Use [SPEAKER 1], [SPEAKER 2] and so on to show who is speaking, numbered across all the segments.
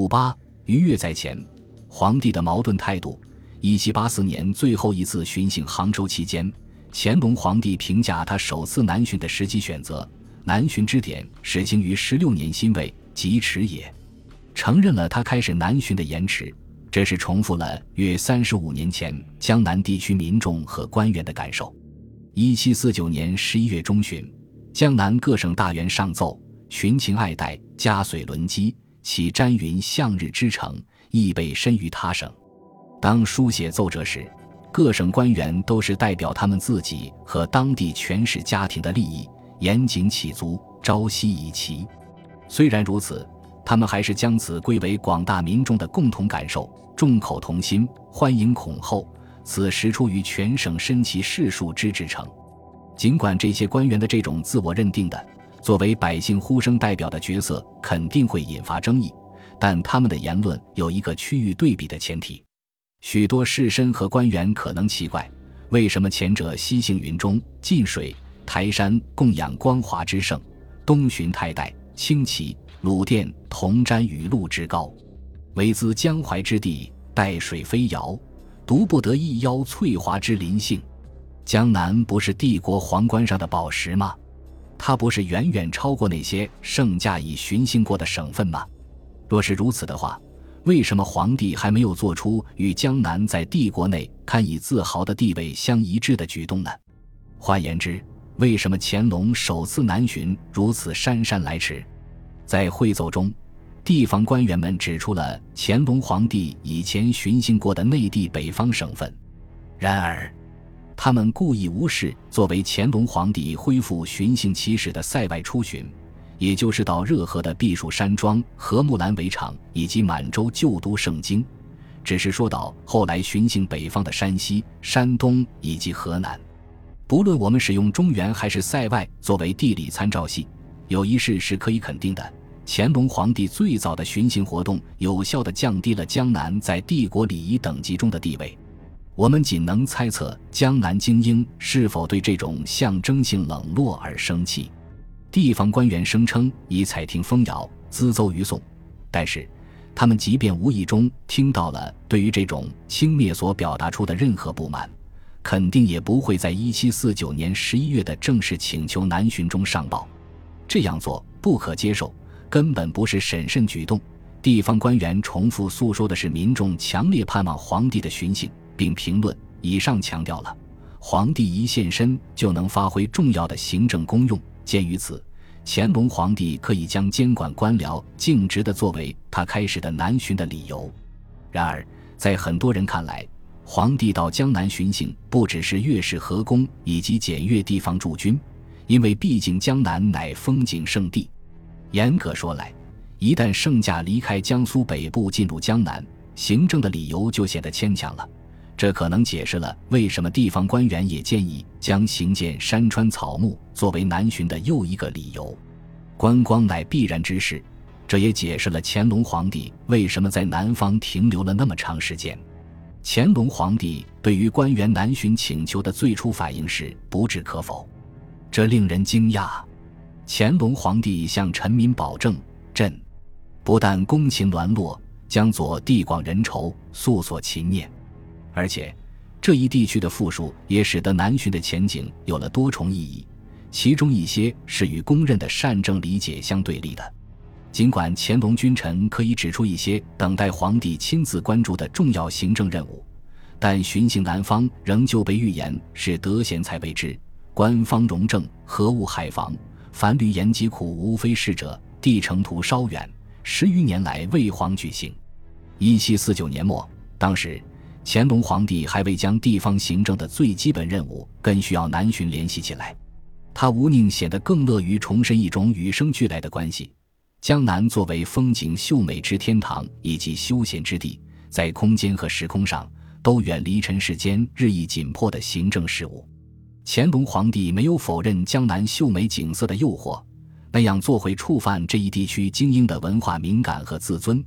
[SPEAKER 1] 五八逾越在前，皇帝的矛盾态度。一七八四年最后一次巡幸杭州期间，乾隆皇帝评价他首次南巡的时机选择：南巡之典始行于十六年辛未，即迟也。承认了他开始南巡的延迟，这是重复了约三十五年前江南地区民众和官员的感受。一七四九年十一月中旬，江南各省大员上奏，群情爱戴，加绥轮机，其瞻云向日之城，亦被深于他省。当书写奏折时，各省官员都是代表他们自己和当地权势家庭的利益，严谨起足，朝夕以齐。虽然如此。他们还是将此归为广大民众的共同感受，众口同心，欢迎恐后。此实出于全省身其士庶之至诚。尽管这些官员的这种自我认定的作为百姓呼声代表的角色肯定会引发争议，但他们的言论有一个区域对比的前提。许多士绅和官员可能奇怪，为什么前者西行云中、晋水、台山供养光华之盛，东巡太代、清奇。鲁甸同瞻雨露之高，唯兹江淮之地，带水飞摇，独不得一邀翠华之林杏。江南不是帝国皇冠上的宝石吗？它不是远远超过那些圣驾已巡幸过的省份吗？若是如此的话，为什么皇帝还没有做出与江南在帝国内堪以自豪的地位相一致的举动呢？换言之，为什么乾隆首次南巡如此姗姗来迟？在会奏中，地方官员们指出了乾隆皇帝以前巡幸过的内地北方省份，然而，他们故意无视作为乾隆皇帝恢复巡幸起始的塞外出巡，也就是到热河的避暑山庄和木兰围场以及满洲旧都盛京，只是说到后来巡幸北方的山西、山东以及河南。不论我们使用中原还是塞外作为地理参照系，有一事是可以肯定的。乾隆皇帝最早的巡行活动，有效地降低了江南在帝国礼仪等级中的地位。我们仅能猜测江南精英是否对这种象征性冷落而生气。地方官员声称已采听风谣，咨奏于宋，但是他们即便无意中听到了对于这种轻蔑所表达出的任何不满，肯定也不会在一七四九年十一月的正式请求南巡中上报。这样做不可接受。根本不是审慎举动，地方官员重复诉说的是民众强烈盼望皇帝的巡幸，并评论以上强调了皇帝一现身就能发挥重要的行政功用。鉴于此，乾隆皇帝可以将监管官僚尽职的作为他开始的南巡的理由。然而，在很多人看来，皇帝到江南巡行不只是越视河工以及检阅地方驻军，因为毕竟江南乃风景胜地。严格说来，一旦圣驾离开江苏北部进入江南，行政的理由就显得牵强了。这可能解释了为什么地方官员也建议将行见山川草木作为南巡的又一个理由。观光乃必然之事，这也解释了乾隆皇帝为什么在南方停留了那么长时间。乾隆皇帝对于官员南巡请求的最初反应是不置可否，这令人惊讶。乾隆皇帝向臣民保证：“朕不但公勤鸾落，将左地广人稠，素所勤念。而且，这一地区的富庶也使得南巡的前景有了多重意义。其中一些是与公认的善政理解相对立的。尽管乾隆君臣可以指出一些等待皇帝亲自关注的重要行政任务，但巡行南方仍旧被预言是德贤才为之，官方荣政，何物海防？”凡虑言疾苦，无非是者。地程途稍远，十余年来未皇举行。一七四九年末，当时乾隆皇帝还未将地方行政的最基本任务跟需要南巡联系起来。他无宁显得更乐于重申一种与生俱来的关系：江南作为风景秀美之天堂以及休闲之地，在空间和时空上都远离尘世间日益紧迫的行政事务。乾隆皇帝没有否认江南秀美景色的诱惑，那样做会触犯这一地区精英的文化敏感和自尊。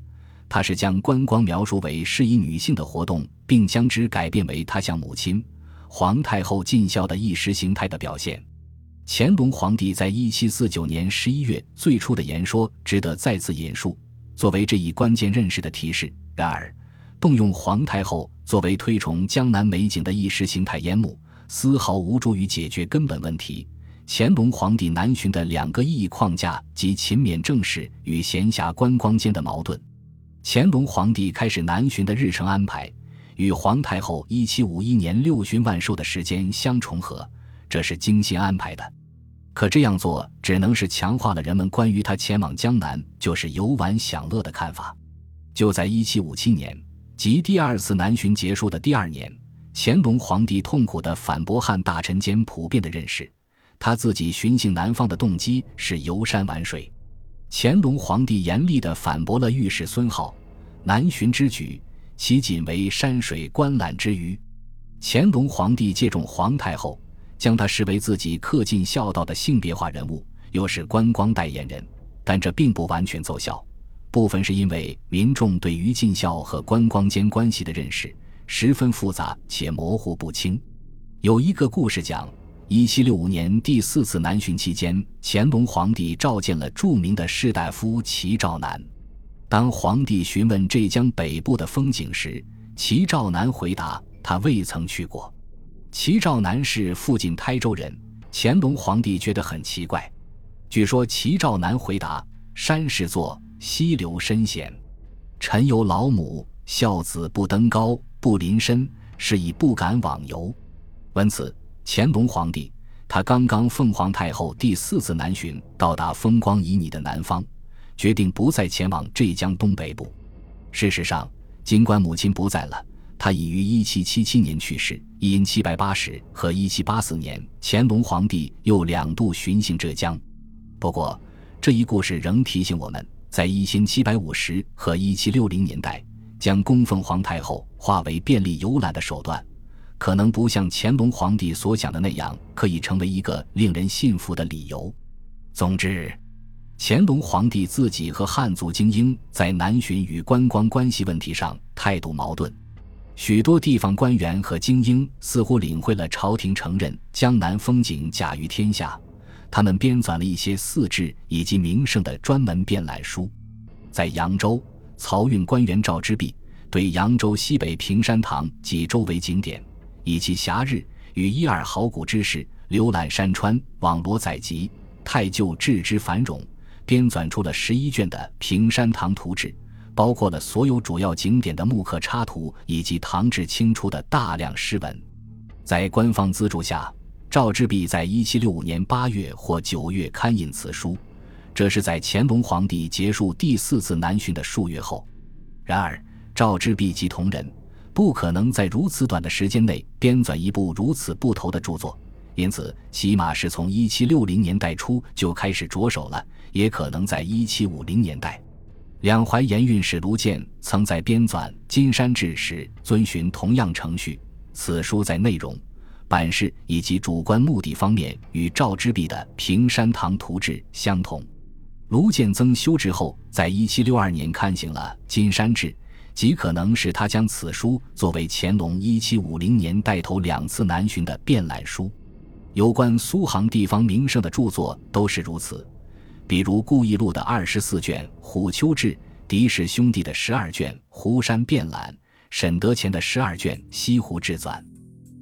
[SPEAKER 1] 他是将观光描述为适宜女性的活动，并将之改变为他向母亲、皇太后尽孝的意识形态的表现。乾隆皇帝在一七四九年十一月最初的言说值得再次引述：作为这一关键认识的提示。然而，动用皇太后作为推崇江南美景的意识形态烟幕，丝毫无助于解决根本问题。乾隆皇帝南巡的两个意义框架及勤勉政事与闲暇观光间的矛盾。乾隆皇帝开始南巡的日程安排与皇太后1751年六旬万寿的时间相重合，这是精心安排的。可这样做只能是强化了人们关于他前往江南就是游玩享乐的看法。就在1757年，即第二次南巡结束的第二年，乾隆皇帝痛苦地反驳汉大臣间普遍的认识。他自己巡幸南方的动机是游山玩水，乾隆皇帝严厉地反驳了御史孙浩南巡之举，其仅为山水观览之余。乾隆皇帝借重皇太后，将她视为自己恪尽孝道的性别化人物，又是观光代言人，但这并不完全奏效。部分是因为民众对于尽孝和观光间关系的认识十分复杂且模糊不清。有一个故事讲。一七六五年第四次南巡期间，乾隆皇帝召见了著名的士大夫齐兆南。当皇帝询问浙江北部的风景时，齐兆南回答他未曾去过。齐兆南是附近台州人，乾隆皇帝觉得很奇怪。据说齐兆南回答：“山是座，溪流深险，臣有老母，孝子不登高，不临深，是以不敢往游。”闻此。乾隆皇帝，他刚刚奉皇太后第四次南巡，到达风光旖旎的南方，决定不再前往浙江东北部。事实上，尽管母亲不在了，他已于1777年去世，因780和1784年，乾隆皇帝又两度巡幸浙江。不过，这一故事仍提醒我们，在1750和1760年代，将供奉皇太后化为便利游览的手段。可能不像乾隆皇帝所想的那样，可以成为一个令人信服的理由。总之，乾隆皇帝自己和汉族精英在南巡与观光关系问题上态度矛盾。许多地方官员和精英似乎领会了朝廷承认江南风景甲于天下，他们编纂了一些四志以及名胜的专门编览书。在扬州，漕运官员赵之弼对扬州西北平山堂及周围景点。以其暇日与一二好古之士浏览山川，网罗载籍，太旧志之繁荣，编纂出了十一卷的《平山堂图志》，包括了所有主要景点的木刻插图，以及唐至清初的大量诗文。在官方资助下，赵之弼在一七六五年八月或九月刊印此书，这是在乾隆皇帝结束第四次南巡的数月后。然而，赵之璧及同仁。不可能在如此短的时间内编纂一部如此不头的著作，因此起码是从一七六零年代初就开始着手了，也可能在一七五零年代。两淮盐运使卢建曾在编纂《金山志》时遵循同样程序。此书在内容、版式以及主观目的方面与赵之弼的《平山堂图志》相同。卢建增修之后，在一七六二年刊行了《金山志》。极可能是他将此书作为乾隆一七五零年带头两次南巡的便览书。有关苏杭地方名胜的著作都是如此，比如顾义录的二十四卷《虎丘志》，狄氏兄弟的十二卷《湖山便览》，沈德潜的十二卷《西湖志纂》。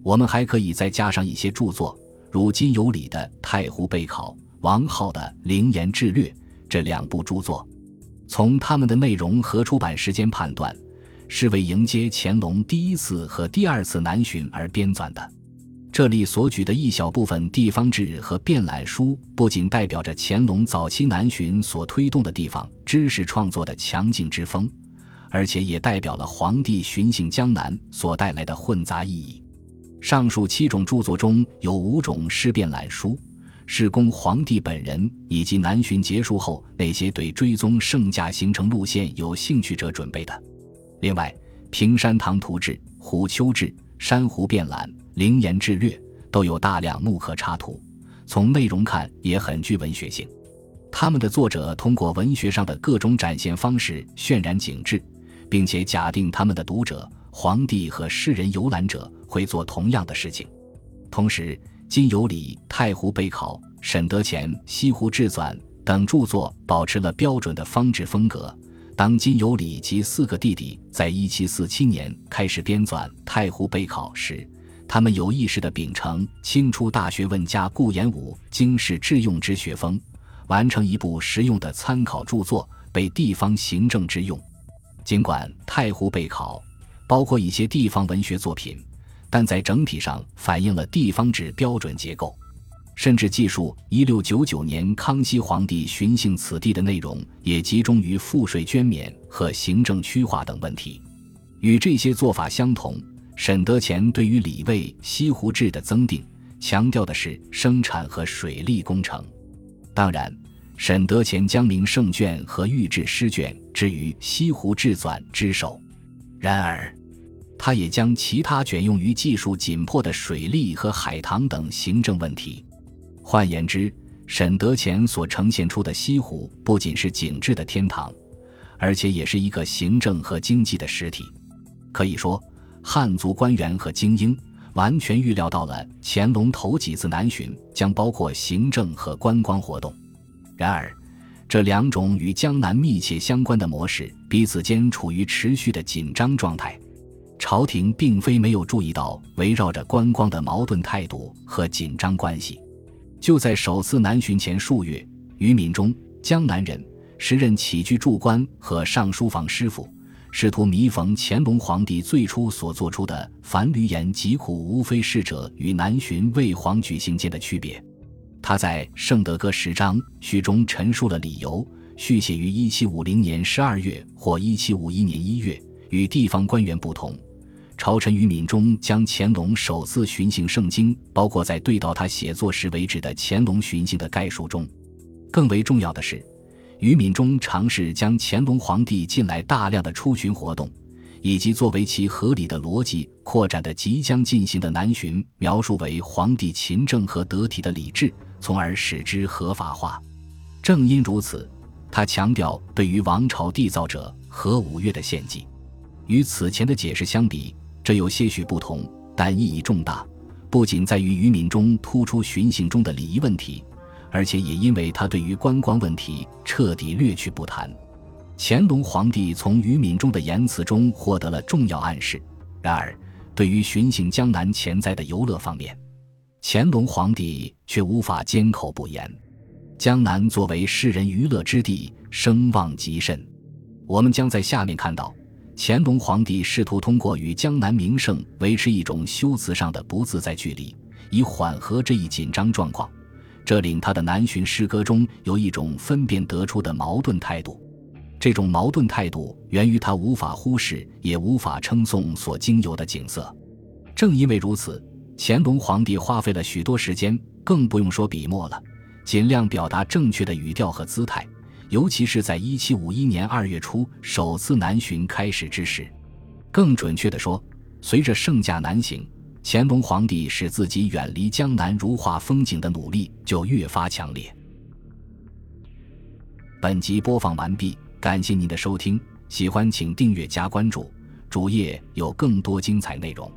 [SPEAKER 1] 我们还可以再加上一些著作，如金有礼的《太湖备考》，王浩的《灵岩志略》这两部著作。从他们的内容和出版时间判断，是为迎接乾隆第一次和第二次南巡而编纂的。这里所举的一小部分地方志和便览书，不仅代表着乾隆早期南巡所推动的地方知识创作的强劲之风，而且也代表了皇帝巡幸江南所带来的混杂意义。上述七种著作中有五种是便览书。是供皇帝本人以及南巡结束后那些对追踪圣驾行程路线有兴趣者准备的。另外，《平山堂图志》《虎丘志》《珊瑚变览》《灵岩志略》都有大量木刻插图，从内容看也很具文学性。他们的作者通过文学上的各种展现方式渲染景致，并且假定他们的读者——皇帝和世人游览者会做同样的事情，同时。金有礼、太湖备考、沈德潜、西湖志纂等著作保持了标准的方志风格，当金有礼及四个弟弟在一七四七年开始编纂《太湖备考》时，他们有意识地秉承清初大学问家顾炎武经世致用之学风，完成一部实用的参考著作，被地方行政之用。尽管《太湖备考》包括一些地方文学作品，但在整体上反映了地方制标准结构，甚至记述一六九九年康熙皇帝巡幸此地的内容，也集中于赋税捐免和行政区划等问题。与这些做法相同。沈德潜对于李卫西湖志的增订，强调的是生产和水利工程。当然，沈德潜将名胜卷和御制诗卷置于西湖志纂之首。然而，他也将其他卷用于技术紧迫的水利和海塘等行政问题。换言之，沈德潜所呈现出的西湖不仅是景致的天堂，而且也是一个行政和经济的实体。可以说。汉族官员和精英完全预料到了乾隆头几次南巡将包括行政和观光活动，然而，这两种与江南密切相关的模式彼此间处于持续的紧张状态。朝廷并非没有注意到围绕着观光的矛盾态度和紧张关系。就在首次南巡前数月，于敏中，江南人，时任起居注官和上书房师傅。试图弥缝乾隆皇帝最初所做出的“凡闾言疾苦无非逝者”与南巡为皇举行间的区别。他在《圣德歌十章》序中陈述了理由：续写于一七五零年十二月或一七五一年一月。与地方官员不同，朝臣于敏中将乾隆首次巡幸圣经包括在对到他写作时为止的乾隆巡幸的概述中。更为重要的是。于敏中尝试将乾隆皇帝近来大量的出巡活动，以及作为其合理的逻辑扩展的即将进行的南巡，描述为皇帝勤政和得体的礼制，从而使之合法化。正因如此，他强调对于王朝缔造者和五岳的献祭。与此前的解释相比，这有些许不同，但意义重大。不仅在于于敏中突出巡行中的礼仪问题。而且也因为他对于观光问题彻底略去不谈，乾隆皇帝从于敏中的言辞中获得了重要暗示。然而，对于巡行江南潜在的游乐方面，乾隆皇帝却无法缄口不言。江南作为世人娱乐之地，声望极甚。我们将在下面看到，乾隆皇帝试图通过与江南名胜维持一种修辞上的不自在距离，以缓和这一紧张状况。这令他的南巡诗歌中有一种分辨得出的矛盾态度，这种矛盾态度源于他无法忽视也无法称颂所经由的景色。正因为如此，乾隆皇帝花费了许多时间，更不用说笔墨了，尽量表达正确的语调和姿态，尤其是在1751年2月初首次南巡开始之时。更准确地说，随着圣驾南行。乾隆皇帝使自己远离江南如画风景的努力就越发强烈。本集播放完毕，感谢您的收听，喜欢请订阅加关注，主页有更多精彩内容。